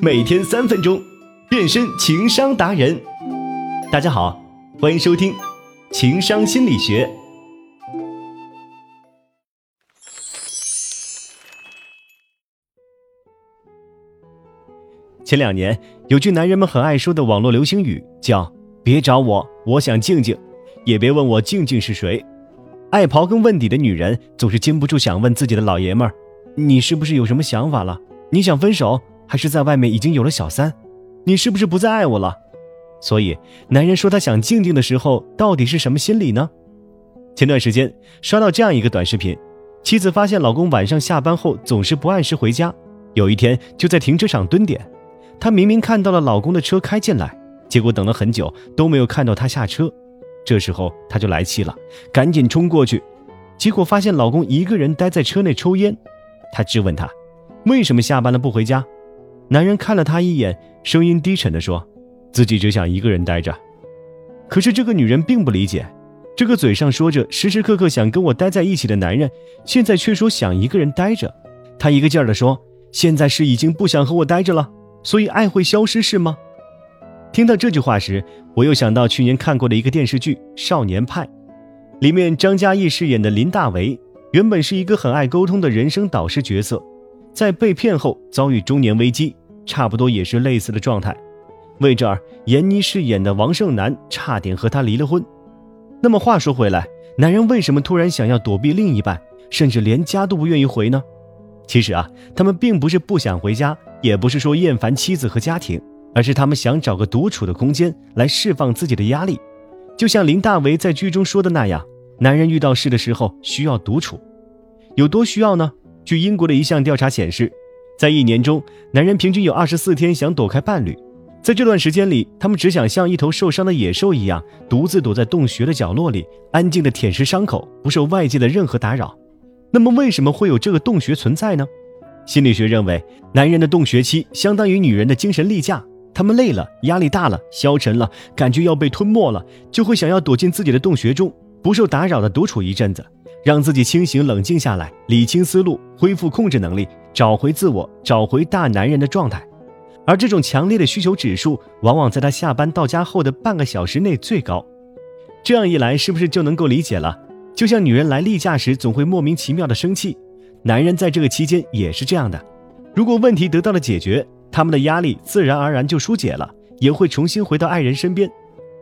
每天三分钟，变身情商达人。大家好，欢迎收听《情商心理学》。前两年有句男人们很爱说的网络流行语，叫“别找我，我想静静”，也别问我静静是谁。爱刨根问底的女人总是禁不住想问自己的老爷们儿：“你是不是有什么想法了？你想分手，还是在外面已经有了小三？你是不是不再爱我了？”所以，男人说他想静静的时候，到底是什么心理呢？前段时间刷到这样一个短视频：妻子发现老公晚上下班后总是不按时回家，有一天就在停车场蹲点。她明明看到了老公的车开进来，结果等了很久都没有看到他下车。这时候她就来气了，赶紧冲过去，结果发现老公一个人待在车内抽烟。她质问他：“为什么下班了不回家？”男人看了她一眼，声音低沉地说：“自己只想一个人待着。”可是这个女人并不理解，这个嘴上说着时时刻刻想跟我待在一起的男人，现在却说想一个人待着。她一个劲儿地说：“现在是已经不想和我待着了。”所以爱会消失是吗？听到这句话时，我又想到去年看过的一个电视剧《少年派》，里面张嘉译饰演的林大为，原本是一个很爱沟通的人生导师角色，在被骗后遭遇中年危机，差不多也是类似的状态。为这儿，闫妮饰演的王胜男差点和他离了婚。那么话说回来，男人为什么突然想要躲避另一半，甚至连家都不愿意回呢？其实啊，他们并不是不想回家。也不是说厌烦妻子和家庭，而是他们想找个独处的空间来释放自己的压力。就像林大为在剧中说的那样，男人遇到事的时候需要独处，有多需要呢？据英国的一项调查显示，在一年中，男人平均有二十四天想躲开伴侣。在这段时间里，他们只想像一头受伤的野兽一样，独自躲在洞穴的角落里，安静的舔舐伤口，不受外界的任何打扰。那么，为什么会有这个洞穴存在呢？心理学认为，男人的洞穴期相当于女人的精神例假。他们累了、压力大了、消沉了，感觉要被吞没了，就会想要躲进自己的洞穴中，不受打扰的独处一阵子，让自己清醒冷静下来，理清思路，恢复控制能力，找回自我，找回大男人的状态。而这种强烈的需求指数，往往在他下班到家后的半个小时内最高。这样一来，是不是就能够理解了？就像女人来例假时，总会莫名其妙的生气。男人在这个期间也是这样的，如果问题得到了解决，他们的压力自然而然就疏解了，也会重新回到爱人身边。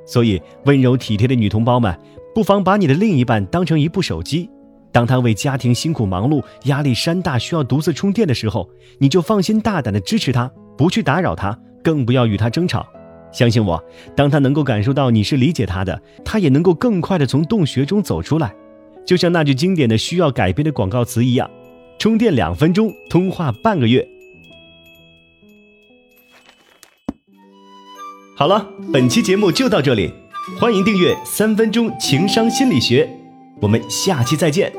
所以，温柔体贴的女同胞们，不妨把你的另一半当成一部手机，当他为家庭辛苦忙碌、压力山大需要独自充电的时候，你就放心大胆的支持他，不去打扰他，更不要与他争吵。相信我，当他能够感受到你是理解他的，他也能够更快的从洞穴中走出来。就像那句经典的需要改变的广告词一样。充电两分钟，通话半个月。好了，本期节目就到这里，欢迎订阅《三分钟情商心理学》，我们下期再见。